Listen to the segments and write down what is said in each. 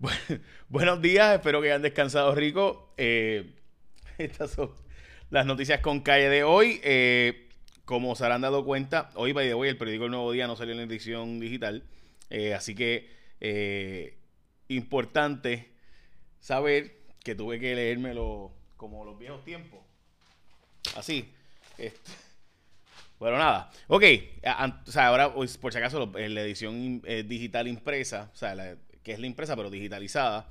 buenos días, espero que hayan descansado rico. Eh, estas son las noticias con calle de hoy. Eh, como se habrán dado cuenta, hoy, by the way, el periódico El Nuevo Día no salió en la edición digital. Eh, así que, importante saber que tuve que leérmelo como los viejos tiempos. Así. Este, bueno, nada. Ok. O sea, ahora, pues, por si acaso, la edición digital impresa, o sea, la, que es la impresa, pero digitalizada,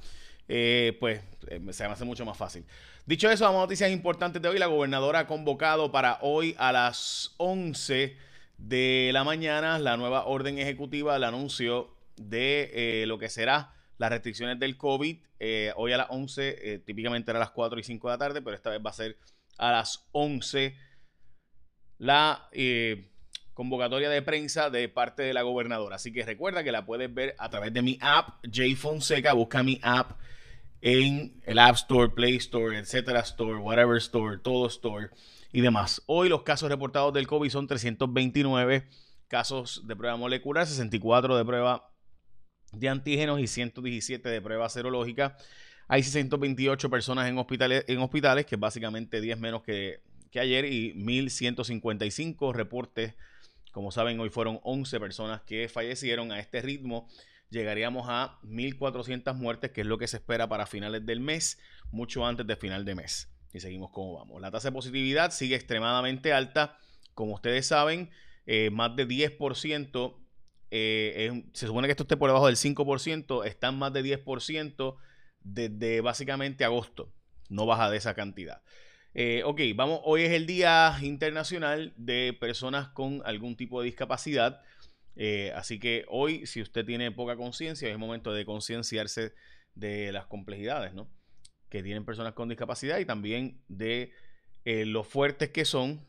eh, pues eh, se me hace mucho más fácil. Dicho eso, vamos a noticias importantes de hoy. La gobernadora ha convocado para hoy a las 11 de la mañana la nueva orden ejecutiva, el anuncio de eh, lo que será las restricciones del COVID. hoy a las 11, típicamente era a las 4 y 5 de la tarde, pero esta vez va a ser a las 11 la convocatoria de prensa de parte de la gobernadora. Así que recuerda que la puedes ver a través de mi app, J Fonseca. Busca mi app en el App Store, Play Store, etcétera Store, whatever Store, todo Store y demás. Hoy los casos reportados del COVID son 329 casos de prueba molecular, 64 de prueba de antígenos y 117 de prueba serológica. Hay 628 personas en hospitales, en hospitales que es básicamente 10 menos que, que ayer, y 1.155 reportes como saben, hoy fueron 11 personas que fallecieron. A este ritmo llegaríamos a 1.400 muertes, que es lo que se espera para finales del mes, mucho antes de final de mes. Y seguimos como vamos. La tasa de positividad sigue extremadamente alta. Como ustedes saben, eh, más de 10%, eh, se supone que esto esté por debajo del 5%, están más de 10% desde básicamente agosto. No baja de esa cantidad. Eh, ok, vamos, hoy es el Día Internacional de Personas con algún tipo de discapacidad. Eh, así que hoy, si usted tiene poca conciencia, es momento de concienciarse de las complejidades ¿no? que tienen personas con discapacidad y también de eh, lo fuertes que son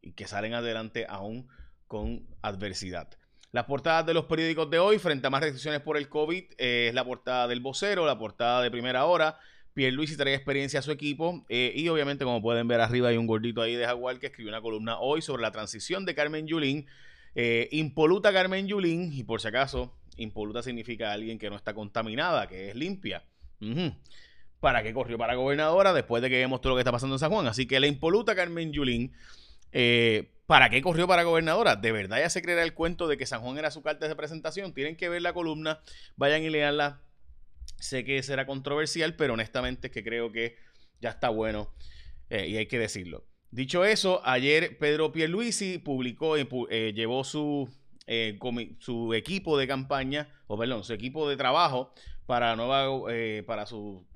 y que salen adelante aún con adversidad. Las portadas de los periódicos de hoy, frente a más restricciones por el COVID, es la portada del vocero, la portada de primera hora, Pierluisi trae experiencia a su equipo eh, y obviamente como pueden ver arriba hay un gordito ahí de Jaguar que escribió una columna hoy sobre la transición de Carmen Yulín. Eh, impoluta Carmen Yulín y por si acaso, impoluta significa alguien que no está contaminada, que es limpia. ¿Para qué corrió para gobernadora después de que vemos todo lo que está pasando en San Juan? Así que la impoluta Carmen Yulín, eh, ¿para qué corrió para gobernadora? ¿De verdad ya se creerá el cuento de que San Juan era su carta de presentación? Tienen que ver la columna, vayan y leanla Sé que será controversial, pero honestamente es que creo que ya está bueno eh, y hay que decirlo. Dicho eso, ayer Pedro Pierluisi publicó, y eh, llevó su, eh, su equipo de campaña, o perdón, su equipo de trabajo para, nueva, para su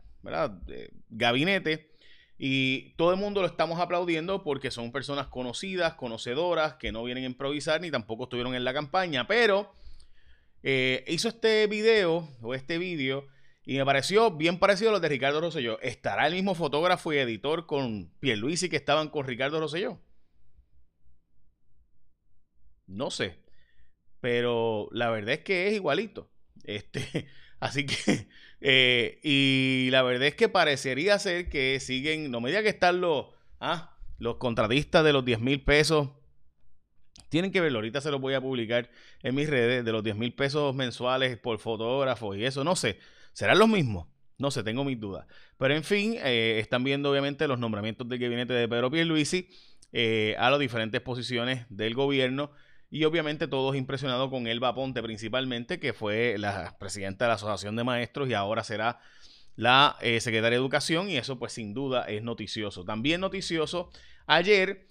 gabinete. Y todo el mundo lo estamos aplaudiendo porque son personas conocidas, conocedoras, que no vienen a improvisar ni tampoco estuvieron en la campaña. Pero hizo este video o este vídeo y me pareció bien parecido a lo de Ricardo Rosselló. ¿Estará el mismo fotógrafo y editor con Pierluisi que estaban con Ricardo Rosselló? No sé. Pero la verdad es que es igualito. Este, así que, eh, y la verdad es que parecería ser que siguen, no me diga que están los, ah, los contratistas de los 10 mil pesos. Tienen que verlo, ahorita se los voy a publicar en mis redes, de los 10 mil pesos mensuales por fotógrafo y eso, no sé. ¿Serán los mismos? No sé, tengo mis dudas. Pero en fin, eh, están viendo obviamente los nombramientos del gabinete de Pedro Pierluisi eh, a las diferentes posiciones del gobierno y obviamente todos impresionados con Elba Ponte principalmente, que fue la presidenta de la Asociación de Maestros y ahora será la eh, secretaria de Educación y eso pues sin duda es noticioso. También noticioso, ayer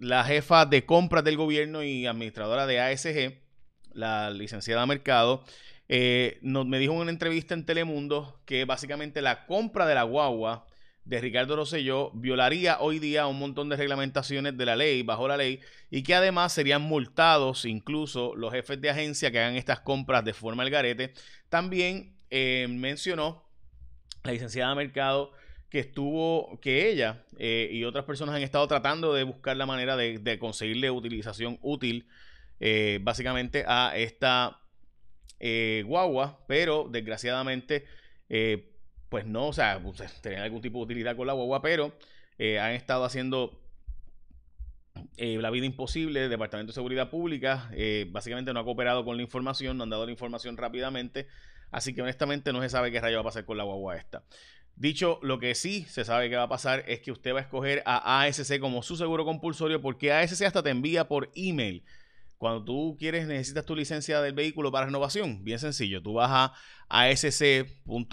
la jefa de compras del gobierno y administradora de ASG, la licenciada Mercado, eh, me dijo en una entrevista en Telemundo que básicamente la compra de la guagua de Ricardo Rosselló violaría hoy día un montón de reglamentaciones de la ley, bajo la ley, y que además serían multados incluso los jefes de agencia que hagan estas compras de forma al garete. También eh, mencionó la licenciada Mercado que estuvo, que ella eh, y otras personas han estado tratando de buscar la manera de, conseguirle utilización útil básicamente a esta eh, guagua, pero desgraciadamente, eh, pues no, o sea, tenían algún tipo de utilidad con la guagua, pero eh, han estado haciendo la vida imposible del Departamento de Seguridad Pública. Básicamente no ha cooperado con la información, no han dado la información rápidamente. Así que honestamente no se sabe qué rayo va a pasar con la guagua esta. Dicho lo que sí se sabe que va a pasar es que usted va a escoger a ASC como su seguro compulsorio porque ASC hasta te envía por email cuando tú quieres, necesitas tu licencia del vehículo para renovación, bien sencillo, tú vas a asc.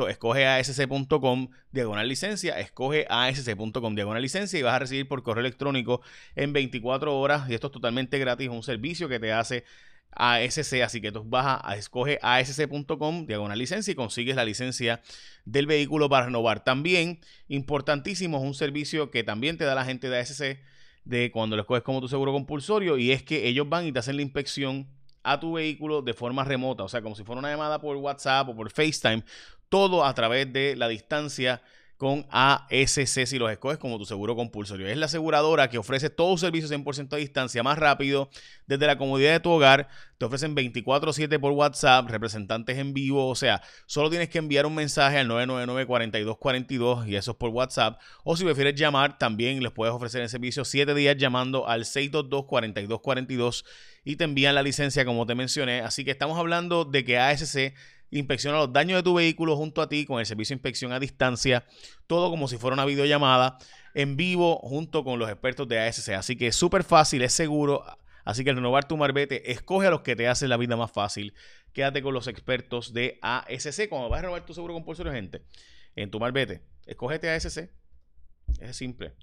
escoge asc.com diagonal licencia, escoge asc.com diagonal licencia y vas a recibir por correo electrónico en 24 horas y esto es totalmente gratis, un servicio que te hace ASC, así que tú vas a, escoge asc.com diagonal licencia y consigues la licencia del vehículo para renovar. También, importantísimo, es un servicio que también te da la gente de ASC de cuando lo escoges como tu seguro compulsorio y es que ellos van y te hacen la inspección a tu vehículo de forma remota, o sea, como si fuera una llamada por WhatsApp o por FaceTime, todo a través de la distancia con ASC si los escoges como tu seguro compulsorio. Es la aseguradora que ofrece todo servicio 100% a distancia más rápido desde la comodidad de tu hogar. Te ofrecen 24/7 por WhatsApp, representantes en vivo, o sea, solo tienes que enviar un mensaje al 999-4242 y eso es por WhatsApp. O si prefieres llamar, también les puedes ofrecer el servicio 7 días llamando al 622-4242 y te envían la licencia como te mencioné. Así que estamos hablando de que ASC inspecciona los daños de tu vehículo junto a ti con el servicio de inspección a distancia, todo como si fuera una videollamada en vivo junto con los expertos de ASC. Así que es súper fácil, es seguro. Así que renovar tu marbete, escoge a los que te hacen la vida más fácil. Quédate con los expertos de ASC. Cuando vas a renovar tu seguro compulsorio, gente, en tu marbete, escógete ASC. Es simple.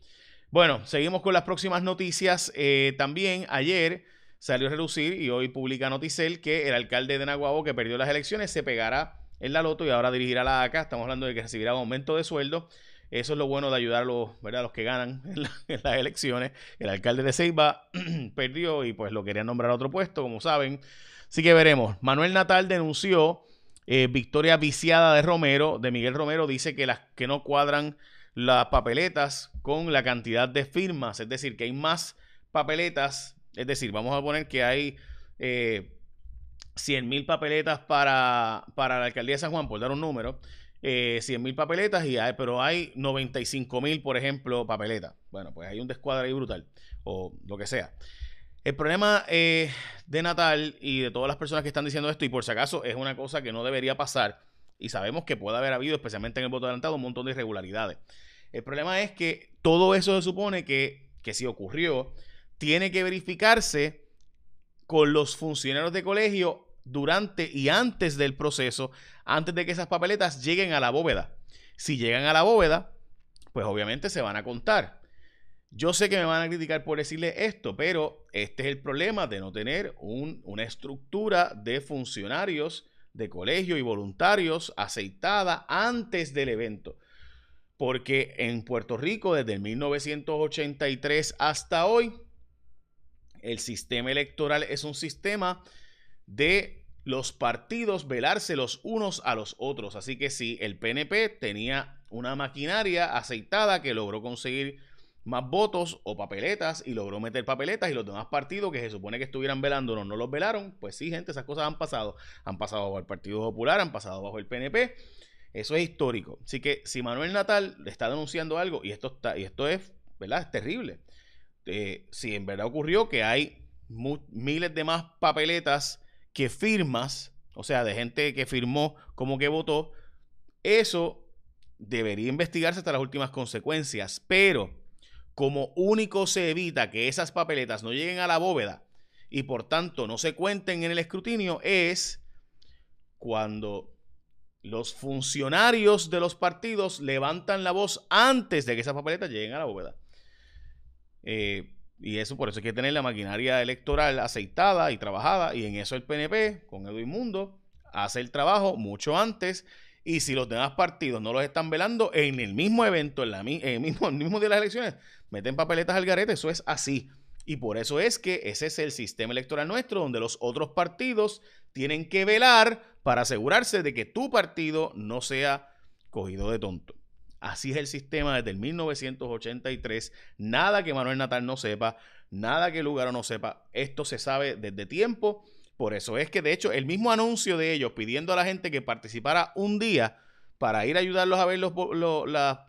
Bueno, seguimos con las próximas noticias. Eh, también ayer salió a relucir y hoy publica Noticel que el alcalde de Naguabo que perdió las elecciones se pegará en la loto y ahora dirigirá la ACA. Estamos hablando de que recibirá un aumento de sueldo. Eso es lo bueno de ayudar a los, ¿verdad? los que ganan en, las elecciones. El alcalde de Ceiba perdió y pues lo querían nombrar a otro puesto, como saben. Así que veremos. Manuel Natal denunció eh, victoria viciada de Romero, de Miguel Romero. Dice que las que no cuadran las papeletas con la cantidad de firmas. Es decir, que hay más papeletas es decir, vamos a poner que hay eh, 100 mil papeletas para, para la alcaldía de San Juan, por dar un número. Eh, 100 mil papeletas, y hay, pero hay 95 mil, por ejemplo, papeletas. Bueno, pues hay un descuadre ahí brutal, o lo que sea. El problema eh, de Natal y de todas las personas que están diciendo esto, y por si acaso es una cosa que no debería pasar, y sabemos que puede haber habido, especialmente en el voto adelantado, un montón de irregularidades. El problema es que todo eso se supone que, que si ocurrió, tiene que verificarse con los funcionarios de colegio durante y antes del proceso, antes de que esas papeletas lleguen a la bóveda. Si llegan a la bóveda, pues obviamente se van a contar. Yo sé que me van a criticar por decirle esto, pero este es el problema de no tener una estructura de funcionarios de colegio y voluntarios aceitada antes del evento. Porque en Puerto Rico, desde 1983 hasta hoy, el sistema electoral es un sistema de los partidos velarse los unos a los otros. Así que si el PNP tenía una maquinaria aceitada que logró conseguir más votos o papeletas y logró meter papeletas y los demás partidos que se supone que estuvieran velándonos no los velaron, pues sí, gente, esas cosas han pasado. Han pasado bajo el Partido Popular, han pasado bajo el PNP. Eso es histórico. Así que si Manuel Natal le está denunciando algo, y esto, está, y esto es, ¿verdad? Es terrible. Eh, si en verdad ocurrió que hay miles de más papeletas que firmas, o sea, de gente que firmó como que votó, eso debería investigarse hasta las últimas consecuencias, pero como único se evita que esas papeletas no lleguen a la bóveda y por tanto no se cuenten en el escrutinio es cuando los funcionarios de los partidos levantan la voz antes de que esas papeletas lleguen a la bóveda. Eh, y eso por eso hay que tener la maquinaria electoral aceitada y trabajada. Y en eso el PNP, con Edwin Mundo, hace el trabajo mucho antes. Y si los demás partidos no los están velando en el mismo evento, en, la, el, mismo, el mismo día de las elecciones, meten papeletas al garete. Eso es así. Y por eso es que ese es el sistema electoral nuestro, donde los otros partidos tienen que velar para asegurarse de que tu partido no sea cogido de tonto. Así es el sistema desde el 1983. Nada que Manuel Natal no sepa, nada que Lugaro no sepa. Esto se sabe desde tiempo. Por eso es que, de hecho, el mismo anuncio de ellos pidiendo a la gente que participara un día para ir a ayudarlos a ver los,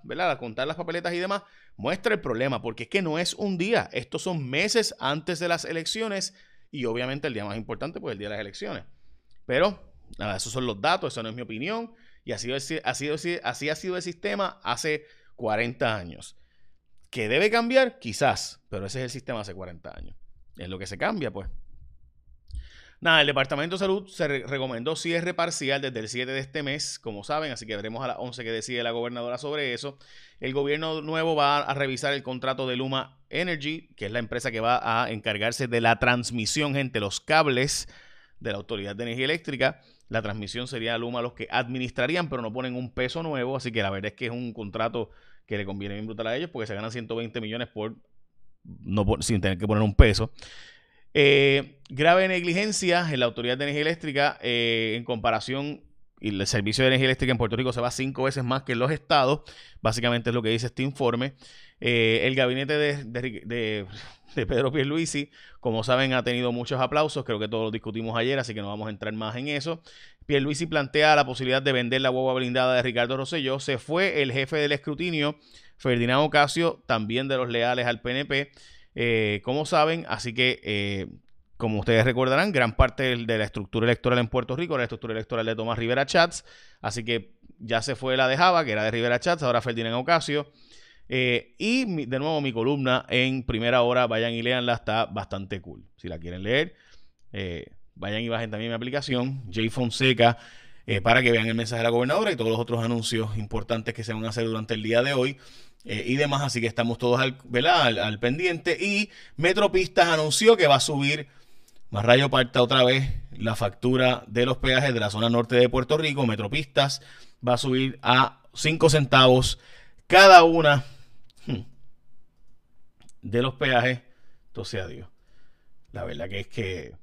¿verdad? a contar las papeletas y demás, muestra el problema, porque es que no es un día, estos son meses antes de las elecciones y obviamente el día más importante, pues el día de las elecciones. Pero, nada, esos son los datos, eso no es mi opinión, y así, así, así ha sido el sistema hace 40 años. ¿Que debe cambiar? Quizás, pero ese es el sistema hace 40 años. Es lo que se cambia, pues. Nada, el Departamento de Salud se recomendó cierre parcial desde el 7 de este mes, como saben, así que veremos a las 11 que decide la gobernadora sobre eso. El gobierno nuevo va a revisar el contrato de Luma Energy, que es la empresa que va a encargarse de la transmisión, gente, los cables de la Autoridad de Energía Eléctrica. La transmisión sería Luma los que administrarían, pero no ponen un peso nuevo, así que la verdad es que es un contrato que le conviene bien brutal a ellos porque se ganan 120 millones por no sin tener que poner un peso. Eh, grave negligencia en la Autoridad de Energía Eléctrica eh, en comparación y el servicio de energía eléctrica en Puerto Rico se va cinco veces más que en los estados. Básicamente es lo que dice este informe. Eh, el gabinete de, de, de, Pedro Pierluisi, como saben, ha tenido muchos aplausos. Creo que todos lo discutimos ayer, así que no vamos a entrar más en eso. Pierluisi plantea la posibilidad de vender la guagua blindada de Ricardo Rosselló. Se fue el jefe del escrutinio, Ferdinand Ocasio, también de los leales al PNP. Eh, como saben, así que, eh, como ustedes recordarán, gran parte de la estructura electoral en Puerto Rico era la estructura electoral de Tomás Rivera Chats, así que ya se fue la de Java, que era de Rivera Chats, ahora Ferdinand Ocasio. Eh, y de nuevo mi columna en primera hora, vayan y leanla, está bastante cool. Si la quieren leer, vayan y bajen también mi aplicación, J Fonseca, para que vean el mensaje de la gobernadora y todos los otros anuncios importantes que se van a hacer durante el día de hoy. Eh, y demás. Así que estamos todos al, pendiente. Y Metropistas anunció que va a subir, más rayo parta otra vez, la factura de los peajes de la zona norte de Puerto Rico. Metropistas va a subir a 5 centavos cada una hmm, de los peajes. Entonces, adiós. La verdad que es que,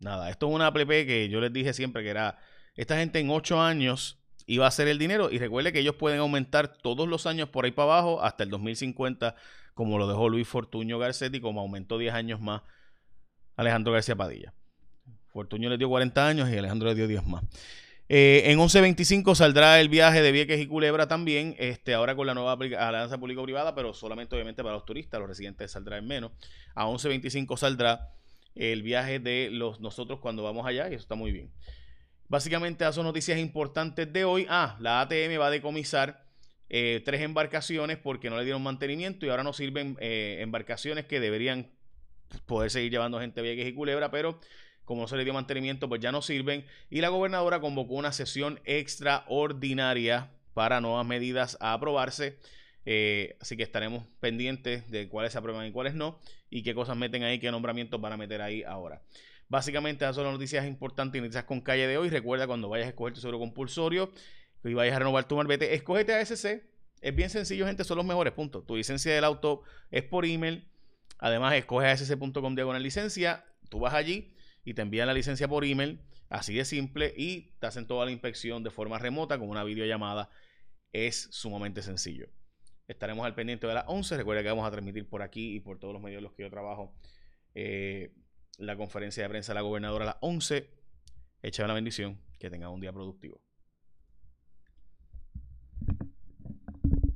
nada, esto es una app que yo les dije siempre que era, esta gente en 8 años va a ser el dinero. Y recuerde que ellos pueden aumentar todos los años por ahí para abajo hasta el 2050, como lo dejó Luis Fortuño Garcetti, como aumentó 10 años más Alejandro García Padilla. Fortuño le dio 40 años y Alejandro le dio 10 más. Eh, en 11.25 saldrá el viaje de Vieques y Culebra también, este, ahora con la nueva alianza público-privada, pero solamente obviamente para los turistas, los residentes saldrá en menos. A 11.25 saldrá el viaje de los nosotros cuando vamos allá y eso está muy bien. Básicamente, esas son noticias importantes de hoy. Ah, la ATM va a decomisar eh, tres embarcaciones porque no le dieron mantenimiento y ahora no sirven eh, embarcaciones que deberían poder seguir llevando gente Vieques y Culebra, pero como no se le dio mantenimiento, pues ya no sirven. Y la gobernadora convocó una sesión extraordinaria para nuevas medidas a aprobarse. Eh, así que estaremos pendientes de cuáles se aprueban y cuáles no, y qué cosas meten ahí, qué nombramientos van a meter ahí ahora. Básicamente, esas son las noticias importantes y noticias con calle de hoy. Recuerda cuando vayas a escoger tu seguro compulsorio y vayas a renovar tu marbete, escógete ASC. Es bien sencillo, gente, son los mejores puntos. Tu licencia del auto es por email. Además, escoge asc.com diagonal licencia. Tú vas allí y te envían la licencia por email. Así de simple. Y te hacen toda la inspección de forma remota con una videollamada. Es sumamente sencillo. Estaremos al pendiente de las 11. Recuerda que vamos a transmitir por aquí y por todos los medios en los que yo trabajo. Eh, la conferencia de prensa de la gobernadora a las 11. Echa la bendición. Que tenga un día productivo.